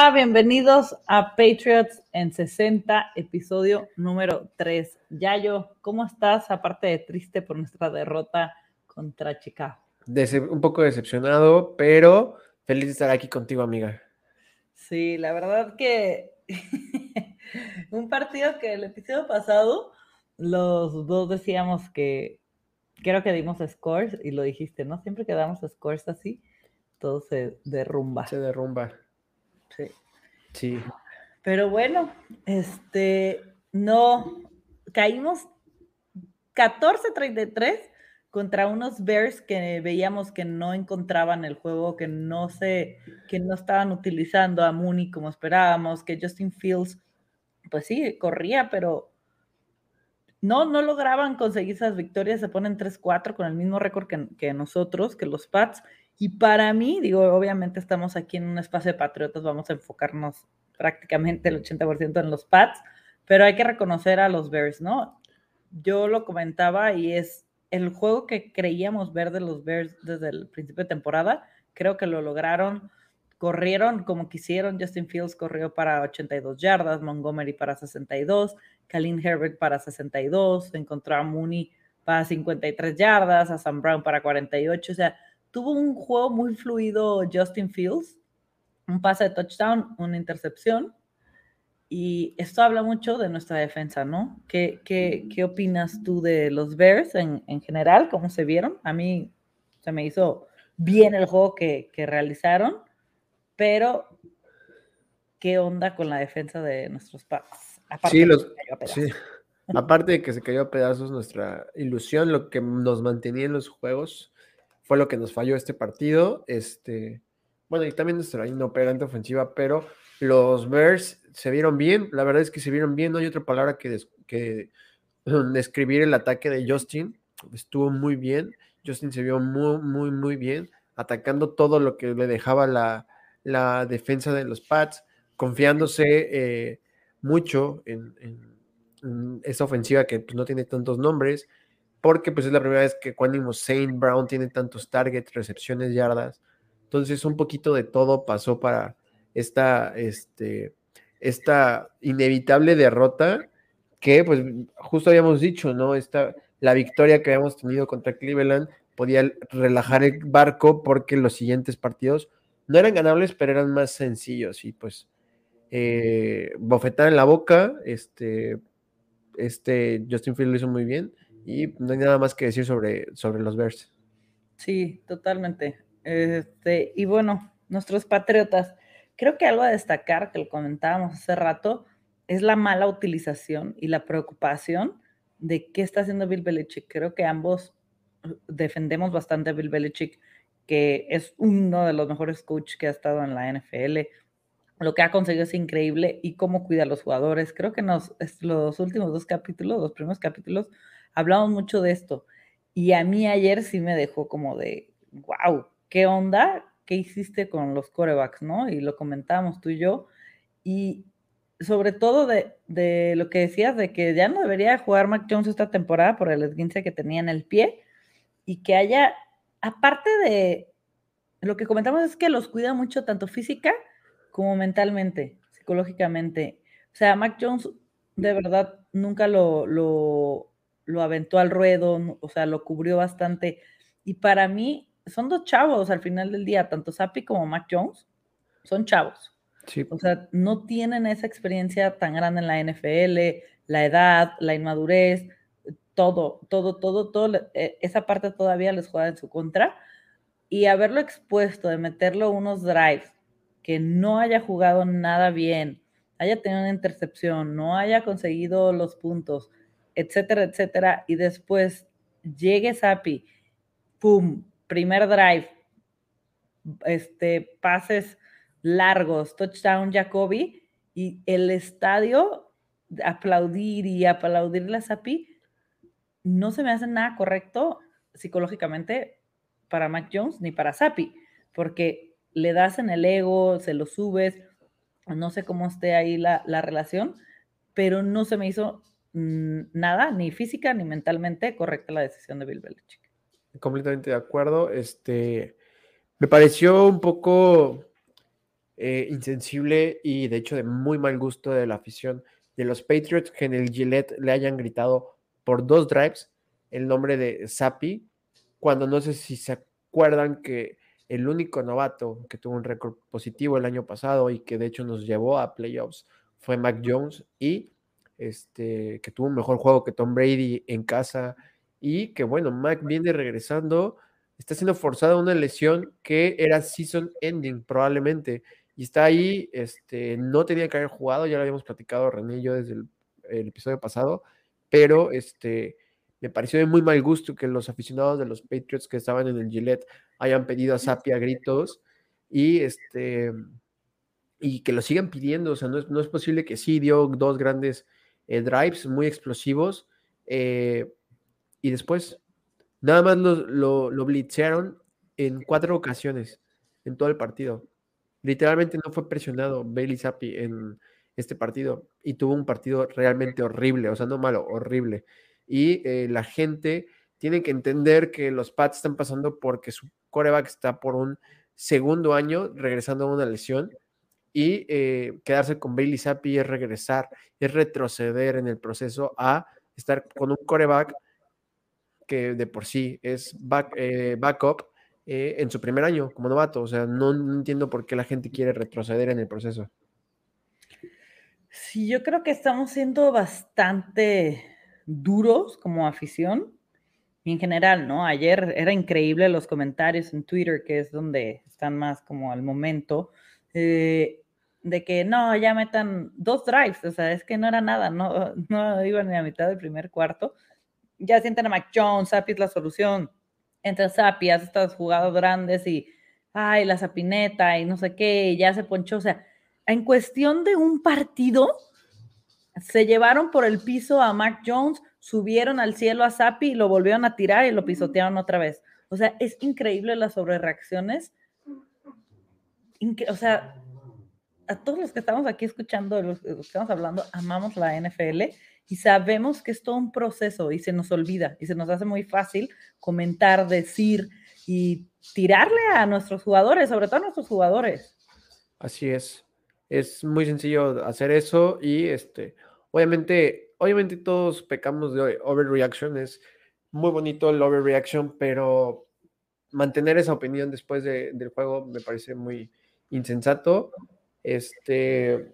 Hola, bienvenidos a Patriots en 60, episodio número 3. Yayo, ¿cómo estás? Aparte de triste por nuestra derrota contra Chicago. un poco decepcionado, pero feliz de estar aquí contigo, amiga. Sí, la verdad que un partido que el episodio pasado los dos decíamos que creo que dimos scores y lo dijiste, ¿no? Siempre que damos scores así, todo se derrumba. Se derrumba. Sí. Sí. Pero bueno, este, no, caímos 14-33 contra unos Bears que veíamos que no encontraban el juego, que no se, que no estaban utilizando a Mooney como esperábamos, que Justin Fields, pues sí, corría, pero no, no lograban conseguir esas victorias, se ponen 3-4 con el mismo récord que, que, nosotros, que los Pats. Y para mí, digo, obviamente estamos aquí en un espacio de patriotas, vamos a enfocarnos prácticamente el 80% en los Pats, pero hay que reconocer a los Bears, ¿no? Yo lo comentaba y es el juego que creíamos ver de los Bears desde el principio de temporada, creo que lo lograron, corrieron como quisieron, Justin Fields corrió para 82 yardas, Montgomery para 62, Kalin Herbert para 62, encontró a Mooney para 53 yardas, a Sam Brown para 48, o sea, tuvo un juego muy fluido Justin Fields, un pase de touchdown, una intercepción, y esto habla mucho de nuestra defensa, ¿no? ¿Qué, qué, qué opinas tú de los Bears en, en, general? ¿Cómo se vieron? A mí se me hizo bien el juego que, que realizaron, pero ¿qué onda con la defensa de nuestros Pats? Aparte, sí, los, sí. Aparte de que se cayó a pedazos nuestra ilusión, lo que nos mantenía en los juegos fue lo que nos falló este partido. Este, bueno, y también nuestra inoperante ofensiva, pero los Bears se vieron bien, la verdad es que se vieron bien, no hay otra palabra que, que describir el ataque de Justin, estuvo muy bien, Justin se vio muy, muy, muy bien, atacando todo lo que le dejaba la, la defensa de los Pats, confiándose eh, mucho en, esa ofensiva que no tiene tantos nombres, porque pues es la primera vez que cuando Saint Brown tiene tantos targets, recepciones, yardas, entonces un poquito de todo pasó para esta, este, esta inevitable derrota que, pues, justo habíamos dicho, ¿no? Esta, la victoria que habíamos tenido contra Cleveland podía relajar el barco porque los siguientes partidos no eran ganables, pero eran más sencillos y pues eh, bofetar en la boca, este, este Justin Field lo hizo muy bien y no hay nada más que decir sobre, sobre los Bears. Sí, totalmente. Este, y bueno, nuestros Patriotas, Creo que algo a destacar, que lo comentábamos hace rato, es la mala utilización y la preocupación de qué está haciendo Bill Belichick. Creo que ambos uh, defendemos bastante a Bill Belichick, que es uno de los mejores coaches que ha estado en la NFL. Lo que ha conseguido es increíble y cómo cuida a los jugadores. Creo que los últimos dos capítulos, los primeros capítulos, hablamos mucho de esto. Y a mí ayer sí me dejó como de, wow, ¿qué onda? qué hiciste con los corebacks, ¿no? Y lo comentábamos tú y yo. Y sobre todo de, lo que decías, de que ya no debería jugar Mac Jones esta temporada por el esguince que tenía en el pie y que haya, aparte de lo que comentamos es que los cuida mucho tanto física como mentalmente, psicológicamente. O sea, Mac Jones de verdad nunca lo, lo aventó al ruedo, o sea, lo cubrió bastante. Y para mí, son dos chavos al final del día, tanto Sapi como Mac Jones, son chavos. O sea, no tienen esa experiencia tan grande en la NFL, la edad, la inmadurez, todo, todo, todo, todo, e, esa parte todavía les juega en su contra. Y haberlo expuesto, de meterlo unos drives, que no haya jugado nada bien, haya tenido una intercepción, no haya conseguido los puntos, etcétera, etcétera, y después llegue Sapi, pum, primer drive, este, pases largos, touchdown Jacoby, y el estadio aplaudir y aplaudir la Sapi, no se me hace nada correcto psicológicamente para Mac Jones ni para Sapi, porque le das en el ego, se lo subes, no sé cómo esté ahí la, la relación, pero no se me hizo nada, ni física ni mentalmente correcta la decisión de Bill Belichick completamente de acuerdo. Este, me pareció un poco eh, insensible y de hecho de muy mal gusto de la afición de los Patriots que en el Gillette le hayan gritado por dos drives el nombre de Sapi, cuando no sé si se acuerdan que el único novato que tuvo un récord positivo el año pasado y que de hecho nos llevó a playoffs fue Mac Jones y este, que tuvo un mejor juego que Tom Brady en casa y que bueno, Mac viene regresando, está siendo forzado a una lesión que era season ending probablemente y está ahí, este, no tenía que haber jugado, ya lo habíamos platicado René y yo desde el, episodio pasado, pero este, me pareció de muy mal gusto que los aficionados de los Patriots que estaban en el Gillette hayan pedido a Sapi a gritos y este y que lo sigan pidiendo, o sea, no es, no es posible que sí dio dos grandes eh, drives muy explosivos eh, y después nada más lo, lo, blitzearon en cuatro ocasiones en todo el partido. Literalmente no fue presionado Bailey Zappi en este partido y tuvo un partido realmente horrible, o sea, no malo, horrible. Y eh, la gente tiene que entender que los Pats están pasando porque su coreback está por un segundo año regresando a una lesión y eh, quedarse con Bailey Zappi es regresar, es retroceder en el proceso a estar con un coreback que de por sí es back, eh, backup eh, en su primer año como novato. O sea, no, entiendo por qué la gente quiere retroceder en el proceso. Sí, yo creo que estamos siendo bastante duros como afición y en general, ¿no? Ayer era increíble los comentarios en Twitter, que es donde están más como al momento, eh, de que no, ya metan dos drives, o sea, es que no era nada, no, no iban ni a mitad del primer cuarto. Ya sienten a Mac Jones, Sapi es la solución entre Sapias, estas jugadas grandes y, ay, la Sapineta y no sé qué, y ya se ponchó. O sea, en cuestión de un partido, se llevaron por el piso a Mac Jones, subieron al cielo a Sapi y lo volvieron a tirar y lo pisotearon otra vez. O sea, es increíble las sobrereacciones. o sea, a todos los que estamos aquí escuchando, los, que estamos hablando, amamos la NFL y sabemos que es todo un proceso y se nos olvida y se nos hace muy fácil comentar, decir y tirarle a nuestros jugadores, sobre todo a nuestros jugadores. Así es. Es muy sencillo hacer eso y este, obviamente, obviamente todos pecamos de overreaction, es muy bonito el overreaction, pero mantener esa opinión después del juego me parece muy insensato. Este,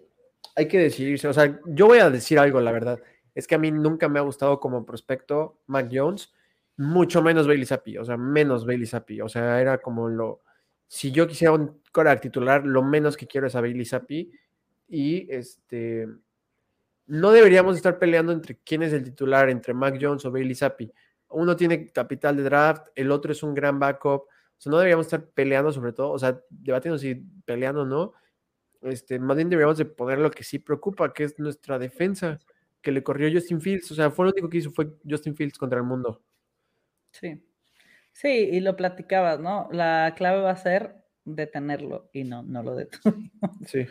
hay que decidirse, o sea, yo voy a decir algo, la verdad es que a mí nunca me ha gustado como prospecto Mac Jones, mucho menos Bailey Zappi, o sea, menos Bailey Zappi, o sea, era como lo, si yo quisiera un coreback titular, lo menos que quiero es a Bailey Zappi y este, no deberíamos estar peleando entre quién es el titular, entre Mac Jones o Bailey Zappi. Uno tiene capital de draft, el otro es un gran backup, o sea, no deberíamos estar peleando sobre todo, o sea, debatiendo si peleando o no, este, más bien deberíamos de poner lo que sí preocupa, que es nuestra defensa que le corrió Justin Fields. O sea, fue lo único que hizo fue Justin Fields contra el mundo. Sí. Sí, y lo platicabas, ¿no? La clave va a ser detenerlo y no, no lo detuvimos. Sí.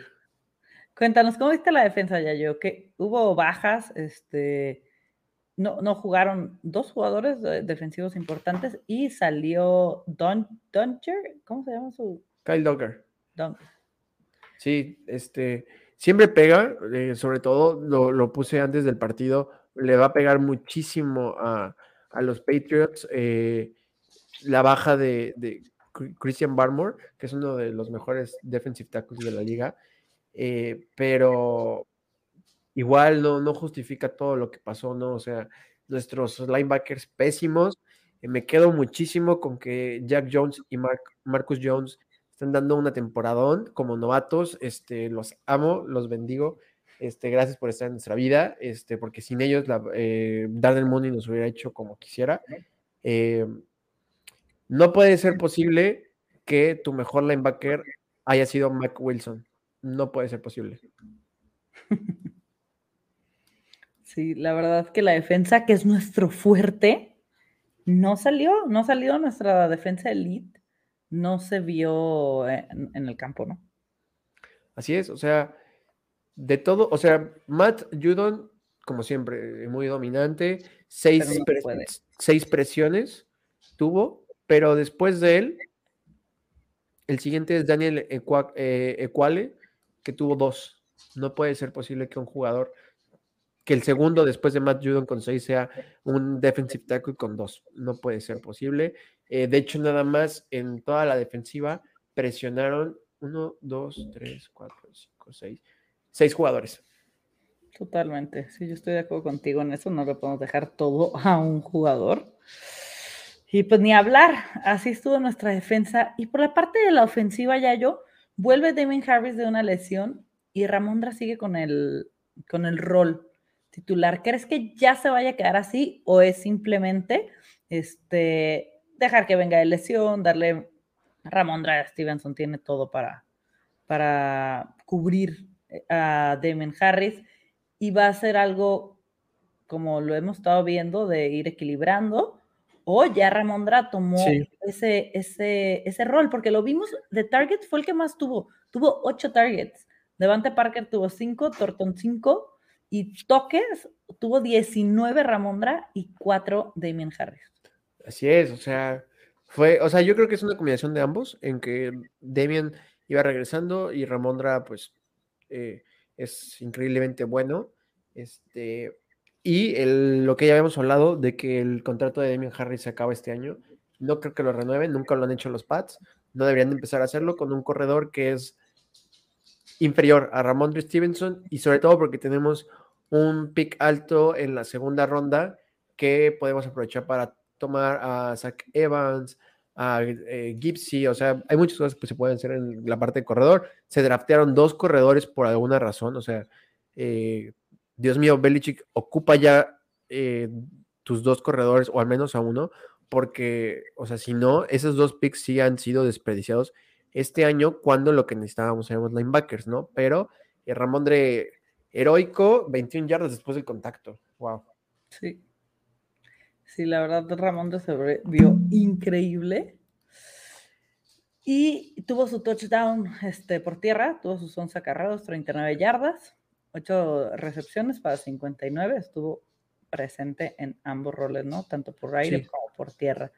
Cuéntanos, ¿cómo viste la defensa, ya yo? Que hubo bajas, este, no, no jugaron dos jugadores defensivos importantes y salió Don, Duncher, ¿cómo se llama su? Kyle Dogger. Sí, este, siempre pega, eh, sobre todo lo, puse antes del partido, le va a pegar muchísimo a, los Patriots eh, la baja de, Christian Barmore, que es uno de los mejores defensive tackles de la liga, eh, pero igual no, no justifica todo lo que pasó, ¿no? O sea, nuestros linebackers pésimos. me quedo muchísimo con que Jack Jones y Marcus Jones están dando una temporadón como novatos. Este, los amo, los bendigo. Este, gracias por estar en nuestra vida, este, porque sin ellos la, eh, Darnell Mooney nos hubiera hecho como quisiera. Eh, no puede ser posible que tu mejor linebacker haya sido Mac Wilson. No puede ser posible. Sí, la verdad que la defensa, que es nuestro fuerte, no salió, no salió nuestra defensa elite no se vio en, el campo, ¿no? Así es, o sea, de todo, o sea, Matt Judon, como siempre, muy dominante, seis, seis presiones tuvo, pero después de él, El siguiente es Daniel eh, Ecuale, que tuvo dos. No puede ser posible que un jugador, que el segundo después de Matt Judon con seis sea un defensive tackle con dos. No puede ser posible. Eh, de hecho, nada más en toda la defensiva presionaron uno, dos, tres, cuatro, cinco, seis, seis jugadores. Totalmente. Sí, yo estoy de acuerdo contigo en eso. No le podemos dejar todo a un jugador. Y pues ni hablar, así estuvo nuestra defensa. Y por la parte de la ofensiva, ya yo, vuelve Damien Harris de una lesión y Ramondra sigue con el, con el rol titular. ¿Crees que ya se vaya a quedar así o es simplemente este, dejar que venga de lesión, darle... Ramondra Stevenson tiene todo para, para cubrir a Damien Harris y va a ser algo como lo hemos estado viendo de ir equilibrando o ya Ramondra tomó ese, ese, ese rol, porque lo vimos, de targets fue el que más tuvo, tuvo ocho targets. Devante Parker tuvo cinco, Thornton cinco, y toques tuvo 19 Ramondra y cuatro Damien Harris. Así es, o sea, fue, o sea, yo creo que es una combinación de ambos, en que Damien iba regresando y Ramondra, pues, eh, es increíblemente bueno. Este, y lo que ya habíamos hablado de que el contrato de Damien Harris se acaba este año, no creo que lo renueven, nunca lo han hecho los Pats, no deberían de empezar a hacerlo con un corredor que es inferior a Ramondre Stevenson y sobre todo porque tenemos un pick alto en la segunda ronda que podemos aprovechar para tomar a Zach Evans, a eh, Gipsy, o sea, hay muchas cosas que se pueden hacer en la parte de corredor. Se draftearon dos corredores por alguna razón, o sea, eh, Dios mío, Belichick, ocupa ya eh, tus dos corredores, o al menos a uno, porque, o sea, si no, esos dos picks sí han sido desperdiciados este año cuando lo que necesitábamos eran los linebackers, ¿no? Pero eh, Ramondre heroico, 21 yardas después del contacto. Wow. Sí. Sí, la verdad, Ramondre se vio increíble. Y tuvo su touchdown este, por tierra, tuvo sus 11 acarreados, 39 yardas. Ocho recepciones para 59, estuvo presente en ambos roles, ¿no? Tanto por aire como por tierra.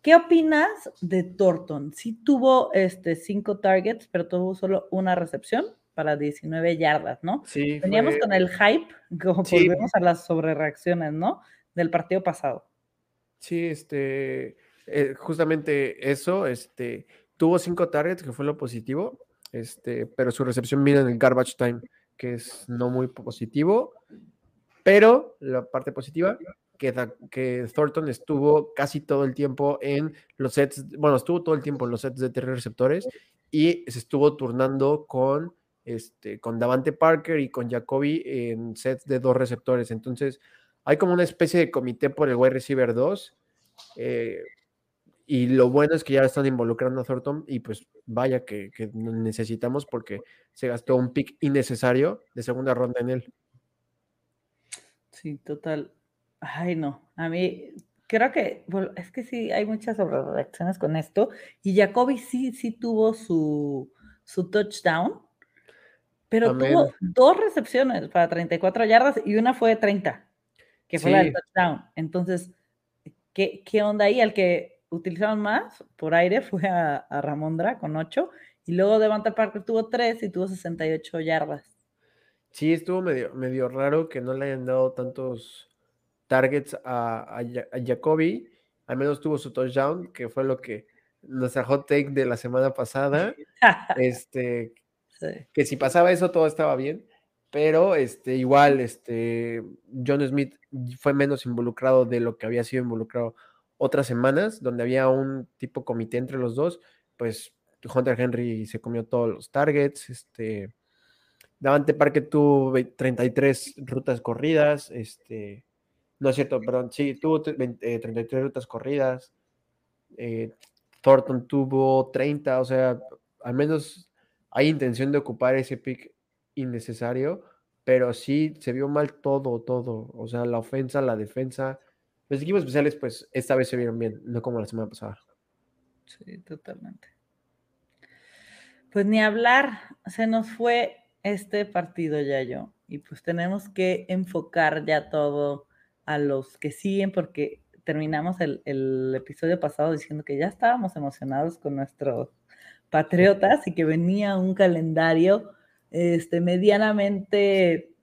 ¿Qué opinas de Thornton? Sí tuvo este, cinco targets, pero tuvo solo una recepción para 19 yardas, ¿no? Sí. Veníamos con el hype, como volvemos a las sobrereacciones, ¿no? Del partido pasado. Sí, este, eh, justamente eso, este, tuvo cinco targets, que fue lo positivo, este, pero su recepción vino en el garbage time que es no muy positivo, pero la parte positiva, que, que Thornton estuvo casi todo el tiempo en los sets, bueno, estuvo todo el tiempo en los sets de tres receptores y se estuvo turnando con, este, con Davante Parker y con Jacoby en sets de dos receptores. Entonces, hay como una especie de comité por el wide receiver 2. Eh, y lo bueno es que ya están involucrando a Thornton y pues vaya que, necesitamos porque se gastó un pick innecesario de segunda ronda en él. Sí, total. Ay, no. A mí creo que es que sí hay muchas reacciones con esto. Y Jacoby sí, sí tuvo su, su touchdown, pero tuvo dos recepciones para 34 yardas y una fue de 30, que fue la del touchdown. Entonces, ¿qué, ¿qué onda ahí? Al que utilizaron más por aire fue a, Ramondra con 8 y luego Devante Parker tuvo 3 y tuvo 68 yardas. Sí, estuvo medio, medio raro que no le hayan dado tantos targets a, a, Jacoby. Al menos tuvo su touchdown, que fue lo que nuestra hot take de la semana pasada. este, que si pasaba eso todo estaba bien, pero este, igual, este, John Smith fue menos involucrado de lo que había sido involucrado otras semanas donde había un tipo comité entre los dos, pues Hunter Henry se comió todos los targets, este, Davante Parque tuvo 33 rutas corridas, este, no es cierto, perdón, sí, tuvo 33 eh, rutas corridas, eh, Thornton tuvo 30, o sea, al menos hay intención de ocupar ese pick innecesario, pero sí se vio mal todo, todo, o sea, la ofensa, la defensa, los equipos especiales, pues, esta vez se vieron bien, no como la semana pasada. Sí, totalmente. Pues ni hablar, se nos fue este partido ya yo. Y pues tenemos que enfocar ya todo a los que siguen, porque terminamos el, episodio pasado diciendo que ya estábamos emocionados con nuestros Patriotas y que venía un calendario este, medianamente,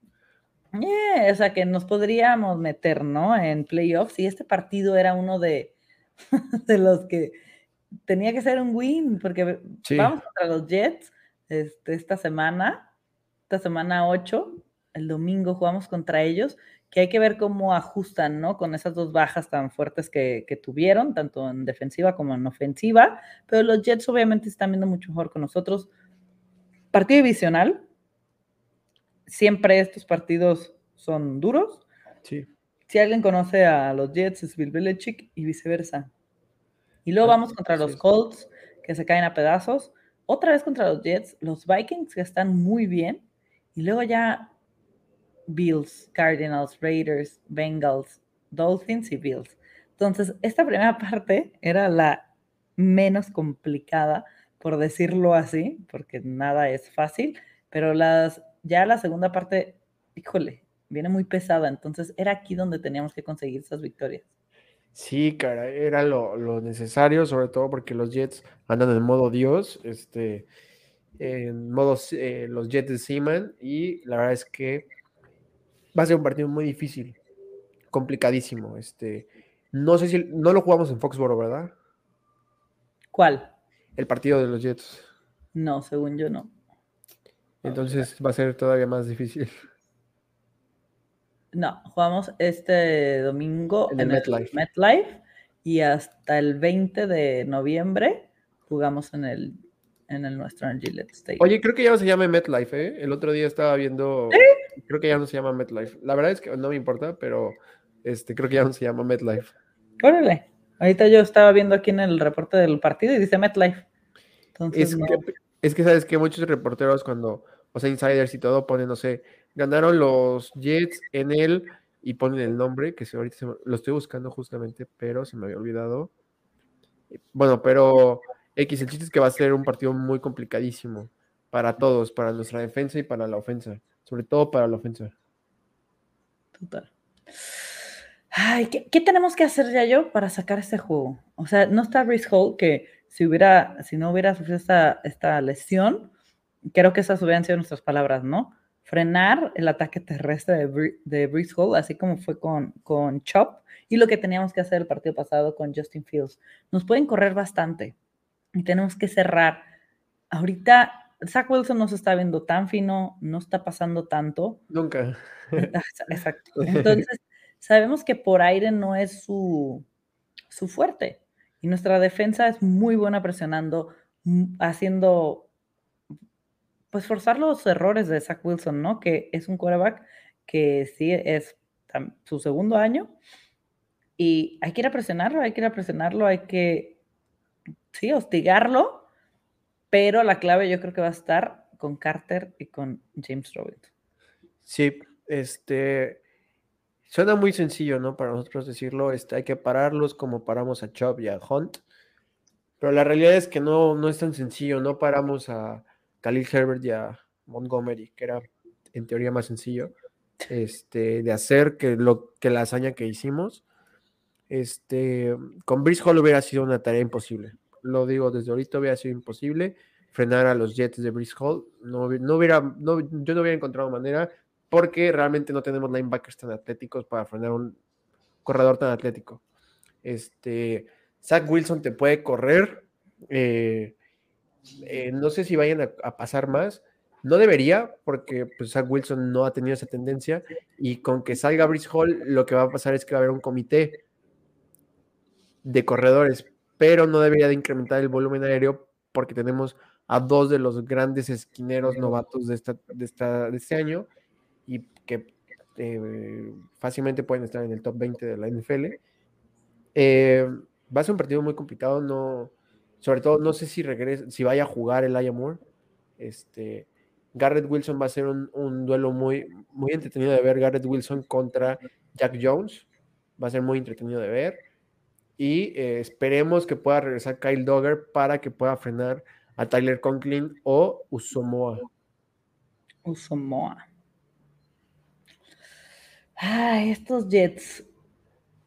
eh, o sea, que nos podríamos meter, ¿no? En playoffs y este partido era uno de, de los que tenía que ser un win, porque vamos contra los Jets este, esta semana, esta semana 8, el domingo jugamos contra ellos, que hay que ver cómo ajustan, ¿no? Con esas dos bajas tan fuertes que, que, tuvieron, tanto en defensiva como en ofensiva, pero los Jets obviamente están viendo mucho mejor con nosotros. Partido divisional, siempre estos partidos son duros. Sí. Si alguien conoce a los Jets es Bill Belichick y viceversa. Y luego vamos contra los Colts, que se caen a pedazos. Otra vez contra los Jets, los Vikings, que están muy bien. Y luego ya Bills, Cardinals, Raiders, Bengals, Dolphins y Bills. Entonces, esta primera parte era la menos complicada, por decirlo así, porque nada es fácil, pero las, ya la segunda parte, híjole, viene muy pesada. Entonces, era aquí donde teníamos que conseguir esas victorias. Sí, cara, era lo, necesario, sobre todo porque los Jets andan en modo Dios, este, en modo eh, los Jets de Seaman, y la verdad es que va a ser un partido muy difícil, complicadísimo. Este, no sé si no lo jugamos en Foxboro, ¿verdad? ¿Cuál? El partido de los Jets. No, según yo no. Entonces va a ser todavía más difícil. No, jugamos este domingo en, el MetLife. y hasta el 20 de noviembre jugamos en el, en el nuestro en Gillette Stadium. Oye, creo que ya no se llama MetLife, ¿eh? El otro día estaba viendo, creo que ya no se llama MetLife. La verdad es que no me importa, pero este, creo que ya no se llama MetLife. Órale, ahorita yo estaba viendo aquí en el reporte del partido y dice MetLife. Es, que, es que sabes que muchos reporteros cuando, o sea, insiders y todo ponen, no sé, Ganaron los Jets en él y ponen el nombre, que ahorita lo estoy buscando justamente, pero se me había olvidado. Bueno, pero X, el chiste es que va a ser un partido muy complicadísimo para todos, para nuestra defensa y para la ofensa, sobre todo para la ofensa. Total. Ay, ¿qué, tenemos que hacer ya yo para sacar este juego? O sea, no está Brice Hall, que si hubiera, si no hubiera sufrido esta, esta lesión, creo que esas hubieran sido nuestras palabras, ¿no? frenar el ataque terrestre de, de Hall, así como fue con, con Chop, y lo que teníamos que hacer el partido pasado con Justin Fields. Nos pueden correr bastante y tenemos que cerrar. Ahorita Zach Wilson no se está viendo tan fino, no está pasando tanto. Nunca. Exacto. Entonces, sabemos que por aire no es su, su fuerte. Y nuestra defensa es muy buena presionando, mm, haciendo pues forzar los errores de Zach Wilson, ¿no? Que es un quarterback que sí es su segundo año y hay que ir a presionarlo, hay que ir a presionarlo, hay que, sí, hostigarlo, pero la clave yo creo que va a estar con Carter y con James Robinson. Sí, este, suena muy sencillo, ¿no? Para nosotros decirlo, este, hay que pararlos como paramos a Chubb y a Hunt, pero la realidad es que no, no es tan sencillo, no paramos a Khalil Herbert y a Montgomery, que era en teoría más sencillo este, de hacer que, lo, que la hazaña que hicimos. Este, con Brice Hall hubiera sido una tarea imposible. Lo digo desde ahorita, hubiera sido imposible frenar a los Jets de Brice Hall. No, no hubiera, no, yo no hubiera encontrado manera porque realmente no tenemos linebackers tan atléticos para frenar un corredor tan atlético. Este, Zach Wilson te puede correr, eh, eh, no sé si vayan a, pasar más. No debería, porque pues, Zach Wilson no ha tenido esa tendencia. Y con que salga Brice Hall, lo que va a pasar es que va a haber un comité de corredores, pero no debería de incrementar el volumen aéreo porque tenemos a dos de los grandes esquineros novatos de, esta, de, esta, de este año y que eh, fácilmente pueden estar en el top 20 de la NFL. Eh, va a ser un partido muy complicado, no, sobre todo, no sé si regrese, si vaya a jugar el Aya Moore. Este, Garrett Wilson va a ser un, duelo muy, muy entretenido de ver. Garrett Wilson contra Jack Jones. Va a ser muy entretenido de ver. Y eh, esperemos que pueda regresar Kyle Dogger para que pueda frenar a Tyler Conklin o Usomoa. Usomoa. Ay, estos Jets.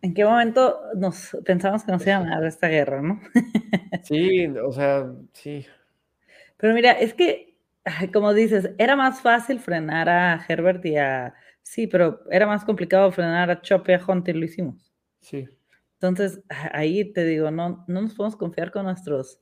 ¿En qué momento nos pensamos que nos iban a dar esta guerra, no? sí, o sea, sí. Pero mira, es que, como dices, era más fácil frenar a Herbert y a... Sí, pero era más complicado frenar a Chop y a Hunter, lo hicimos. Sí. Entonces, ahí te digo, no, no nos podemos confiar con nuestros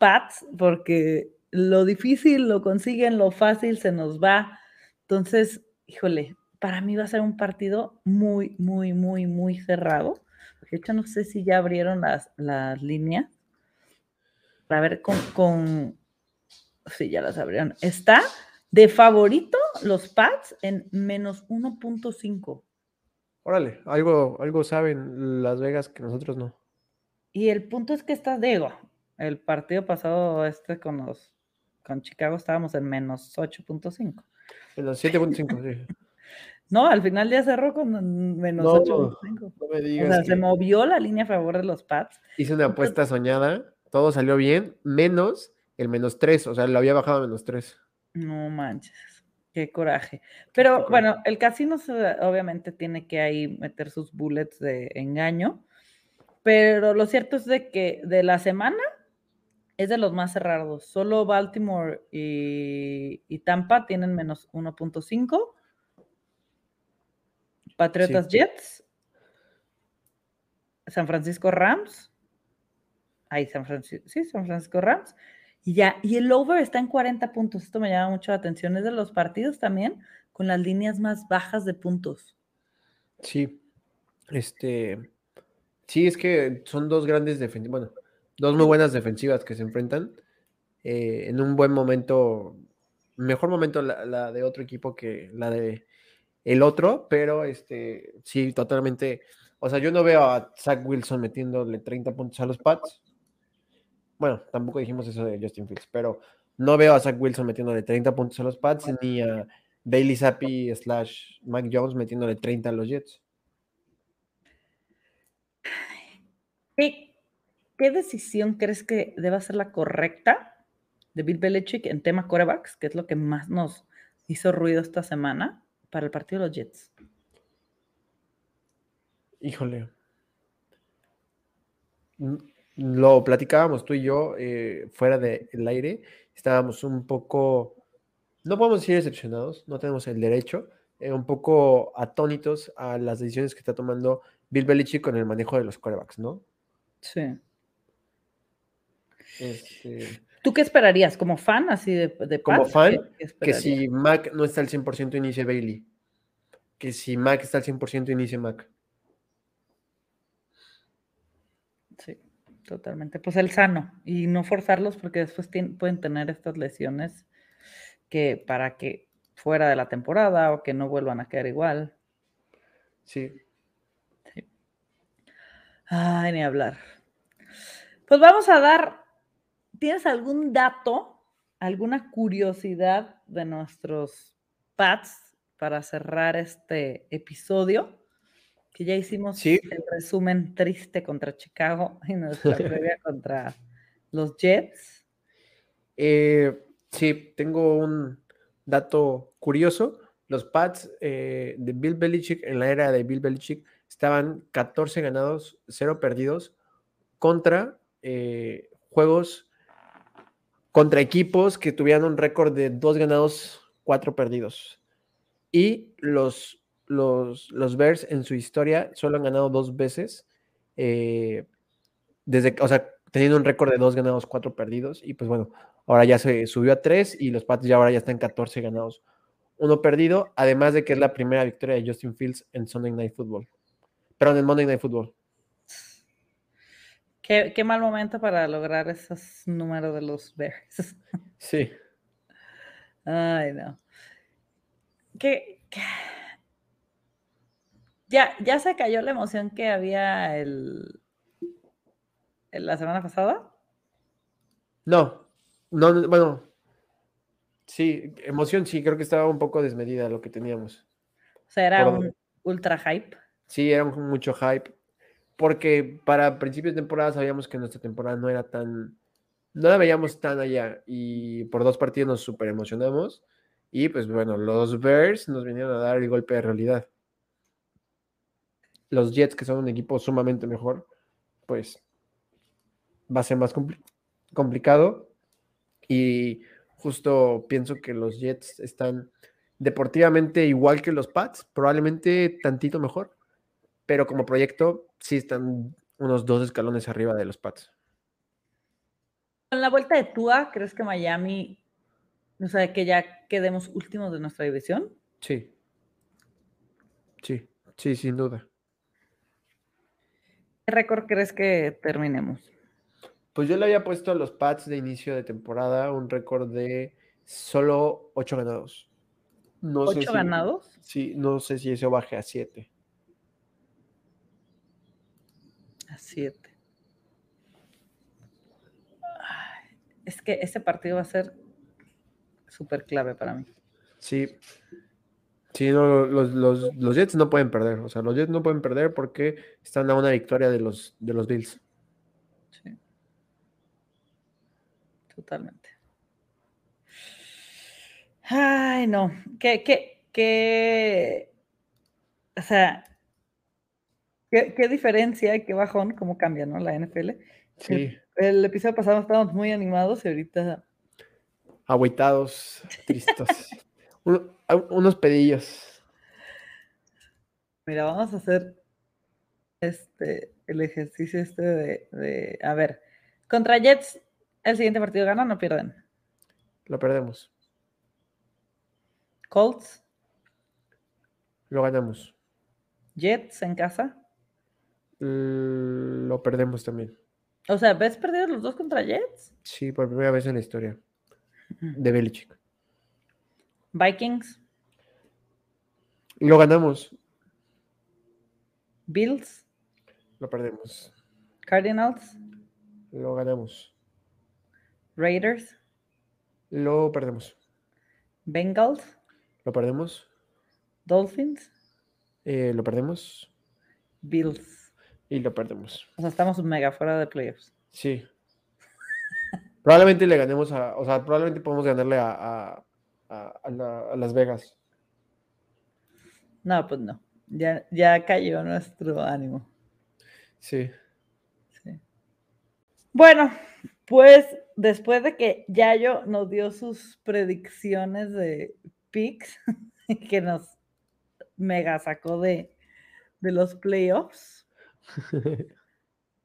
Pats porque lo difícil lo consiguen, lo fácil se nos va. Entonces, híjole, para mí va a ser un partido muy, muy, muy, muy cerrado. De hecho, no sé si ya abrieron las, las líneas. Para ver con, con... Sí, ya las abrieron. Está de favorito los Pats en menos 1.5. Órale, algo, algo saben Las Vegas que nosotros no. Y el punto es que está Diego. El partido pasado este con los con Chicago estábamos en menos 8.5. En los 7.5, sí. No, al final ya cerró con menos 8.5. No, me digas. O sea, se movió la línea a favor de los Pats. Hice una apuesta soñada, todo salió bien, menos el menos 3, o sea, lo había bajado a menos 3. No manches, qué coraje. Pero bueno, el casino obviamente tiene que ahí meter sus bullets de engaño, pero lo cierto es de que de la semana es de los más cerrados. Solo Baltimore y, Tampa tienen menos 1.5. Patriotas Jets. San Francisco Rams. Ahí San Francisco, sí, San Francisco Rams. Y ya, y el over está en 40 puntos. Esto me llama mucho la atención. Es de los partidos también con las líneas más bajas de puntos. Sí. Este. Sí, es que son dos grandes defensivos. Bueno, dos muy buenas defensivas que se enfrentan. Eh, en un buen momento, mejor momento la, de otro equipo que la de el otro, pero este sí, totalmente. O sea, yo no veo a Zach Wilson metiéndole 30 puntos a los Pats. Bueno, tampoco dijimos eso de Justin Fields, pero no veo a Zach Wilson metiéndole 30 puntos a los Pats, ni a Bailey Zappi slash Mac Jones metiéndole 30 a los Jets. Sí, ¿qué decisión crees que deba ser la correcta de Bill Belichick en tema corebacks, que es lo que más nos hizo ruido esta semana para el partido de los Jets? Híjole. Lo platicábamos tú y yo eh, fuera del aire. Estábamos un poco, no podemos decir decepcionados, no tenemos el derecho, eh, un poco atónitos a las decisiones que está tomando Bill Belichick con el manejo de los corebacks, ¿no? Sí. Este, ¿Tú qué esperarías? ¿Como fan así de, de Como fan, que si Mac no está al 100% inicie Bailey. Que si Mac está al 100% inicie Mac. Sí, totalmente. Pues el sano y no forzarlos porque después pueden tener estas lesiones que para que fuera de la temporada o que no vuelvan a quedar igual. Sí. sí. Ay, ni hablar. Pues vamos a dar ¿Tienes algún dato, alguna curiosidad de nuestros Pats para cerrar este episodio? Que ya hicimos el resumen triste contra Chicago y nuestra previa contra los Jets. Eh, sí, tengo un dato curioso. Los Pats eh, de Bill Belichick, en la era de Bill Belichick, estaban 14 ganados, 0 perdidos contra eh, juegos contra equipos que tuvieran un récord de dos ganados, cuatro perdidos. Y los, los, los Bears en su historia solo han ganado dos veces, eh, desde, o sea, teniendo un récord de dos ganados, cuatro perdidos. Y pues bueno, ahora ya se subió a tres y los Pats ya ahora ya están 14 ganados, uno perdido, además de que es la primera victoria de Justin Fields en Sunday Night Football. Perdón, en Monday Night Football. Qué, mal momento para lograr esos números de los Bears. Sí. Ay, no. ¿Qué, Ya, ya se cayó la emoción que había el, la semana pasada. No, no, bueno, sí, emoción sí, creo que estaba un poco desmedida lo que teníamos. O sea, era un ultra hype. Sí, era mucho hype porque para principios de temporada sabíamos que nuestra temporada no era tan, no la veíamos tan allá y por dos partidos nos super emocionamos y pues bueno, los Bears nos vinieron a dar el golpe de realidad. Los Jets, que son un equipo sumamente mejor, pues va a ser más complicado Y justo pienso que los Jets están deportivamente igual que los Pats, probablemente tantito mejor, pero como proyecto sí están unos dos escalones arriba de los Pats. En la vuelta de Tua, ¿crees que Miami, o sea, que ya quedemos últimos de nuestra división? Sí. Sí, sí, sin duda. ¿Qué récord crees que terminemos? Pues yo le había puesto a los Pats de inicio de temporada un récord de solo 8 ganados. No ¿Ocho ganados? Sí, no sé si eso baje a 7. A 7. Es que ese partido va a ser súper clave para mí. Sí. Sí, no, los, los, los, Jets no pueden perder. O sea, los Jets no pueden perder porque están a una victoria de los, de los Bills. Sí. Totalmente. Ay, no. ¿Qué, qué, qué? O sea, ¿qué, qué diferencia, qué bajón, cómo cambia, ¿no? La NFL. Sí. El, episodio pasado estábamos muy animados y ahorita. Agüitados, tristos. unos pedillos. Mira, vamos a hacer este el ejercicio este de, de, a ver, contra Jets, el siguiente partido gana o no pierden. Lo perdemos. Colts. Lo ganamos. Jets en casa. Lo perdemos también. O sea, ¿ves perdidos los dos contra Jets? Sí, por primera vez en la historia. De Belichick. Vikings. Lo ganamos. Bills. Lo perdemos. Cardinals. Lo ganamos. Raiders. Lo perdemos. Bengals. ¿Lo perdemos? Dolphins. Eh, ¿Lo perdemos? Bills. Y lo perdemos. O sea, estamos mega fuera de playoffs. Sí. probablemente le ganemos a, o sea, probablemente podemos ganarle a, a, Las Vegas. No, pues no. Ya, ya cayó nuestro ánimo. Sí. sí. Bueno, pues después de que Yayo nos dio sus predicciones de picks que nos mega sacó de, de los playoffs.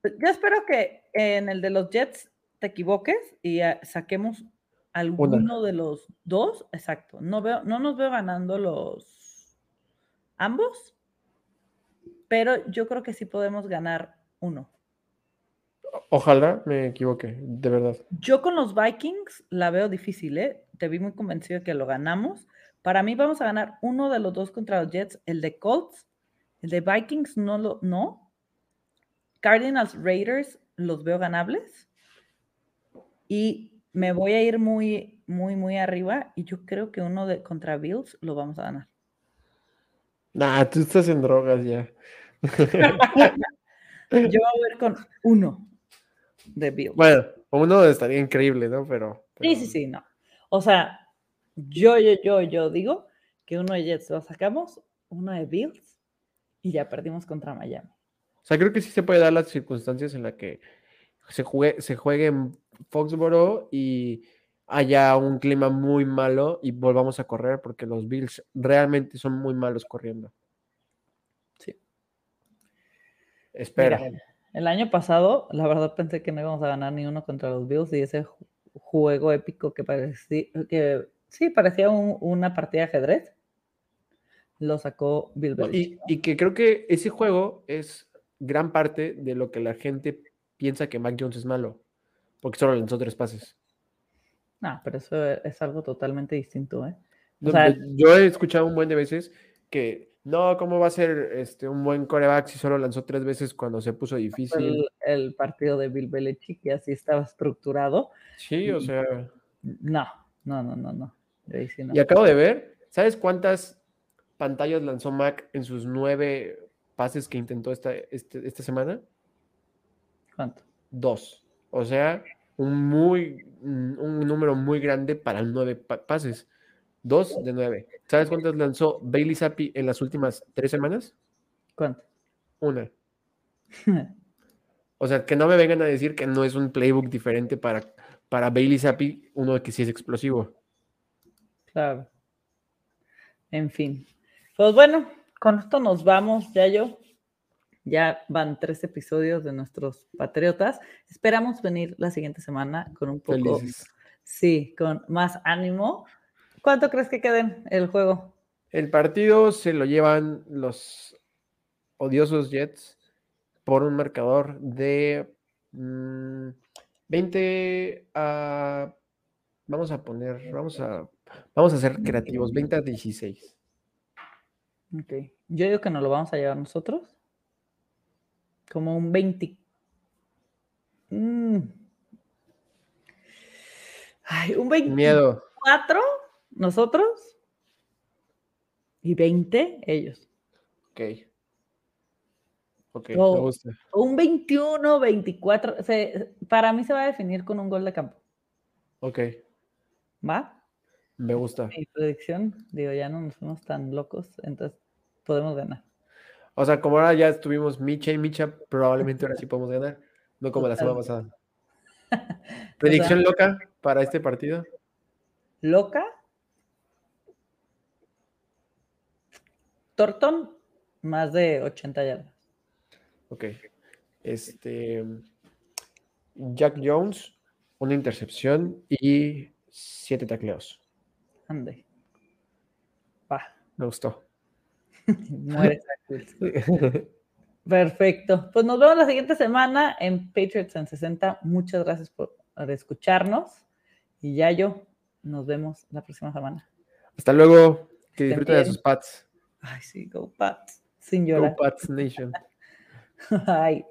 Yo espero que en el de los Jets te equivoques y saquemos alguno de los dos. Exacto. No, veo, no nos veo ganando los ambos, pero yo creo que sí podemos ganar uno. Ojalá me equivoque, de verdad. Yo con los Vikings la veo difícil, ¿eh? Te vi muy convencido de que lo ganamos, para mí vamos a ganar uno de los dos contra los Jets, el de Colts, el de Vikings no lo, no. Cardinals Raiders los veo ganables. Y me voy a ir muy, muy, muy arriba. Y yo creo que uno de contra Bills lo vamos a ganar. Nah, tú estás en drogas ya. yo voy a ir con uno de Bills. Bueno, uno estaría increíble, ¿no? Pero, pero... Sí, sí, sí, no. O sea, yo, yo, yo, yo digo que uno de Jets lo sacamos, uno de Bills y ya perdimos contra Miami. O sea, creo que sí se puede dar las circunstancias en las que se juegue, se juegue en Foxboro y haya un clima muy malo y volvamos a correr porque los Bills realmente son muy malos corriendo. Sí. Espera. el año pasado, la verdad pensé que no íbamos a ganar ni uno contra los Bills y ese juego épico que parecía que Sí, parecía una partida de ajedrez. Lo sacó Bill Belichick. Y, que creo que ese juego es gran parte de lo que la gente piensa que Mac Jones es malo, porque solo lanzó tres pases. No, pero eso es algo totalmente distinto, ¿eh? yo he escuchado un buen de veces que no, ¿cómo va a ser este, un buen coreback si solo lanzó tres veces cuando se puso difícil? El, partido de Bill Belichick y así estaba estructurado. Sí, o sea. No, no, no, no, no. Y acabo de ver, ¿sabes cuántas pantallas lanzó Mac en sus nueve pases que intentó esta, este, esta semana? ¿Cuánto? Dos. O sea, un, muy, un número muy grande para nueve pases. Dos de nueve. ¿Sabes cuántas lanzó Bailey Zappi en las últimas tres semanas? ¿Cuánto? Una. o sea, que no me vengan a decir que no es un playbook diferente para para Bailey Zappi, uno que sí es explosivo. Claro. En fin. Pues bueno, con esto nos vamos, ya yo. Ya van tres episodios de nuestros Patriotas. Esperamos venir la siguiente semana con un poco. Sí, con más ánimo. ¿Cuánto crees que queden el juego? El partido se lo llevan los odiosos Jets por un marcador de 20 mm, a. Vamos a poner, vamos a, vamos a ser creativos, 20 a 16. Ok. Yo digo que nos lo vamos a llevar nosotros. Como un 20. Mm. Ay, un 24 Miedo. nosotros y 20 ellos. Ok. Ok, me gusta. Un 21, 24. para mí se va a definir con un gol de campo. Ok. ¿Va? Me gusta. Mi predicción, digo, ya no nos fuimos tan locos, entonces podemos ganar. O sea, como ahora ya estuvimos Micha y Micha, probablemente ahora sí podemos ganar, no como la semana pasada. ¿Predicción loca para este partido? ¿Loca? Torton, más de 80 yardas. Ok. Este. Jack Jones, una intercepción y siete tacleos. Ande. Me gustó. Muere Perfecto. Pues nos vemos la siguiente semana en Patriots en 60. Muchas gracias por, escucharnos. Y ya yo, nos vemos la próxima semana. Hasta luego. Que disfruten de sus pats. Ay, sí, go Pats. Sin llorar. Go Pats Nation. Ay.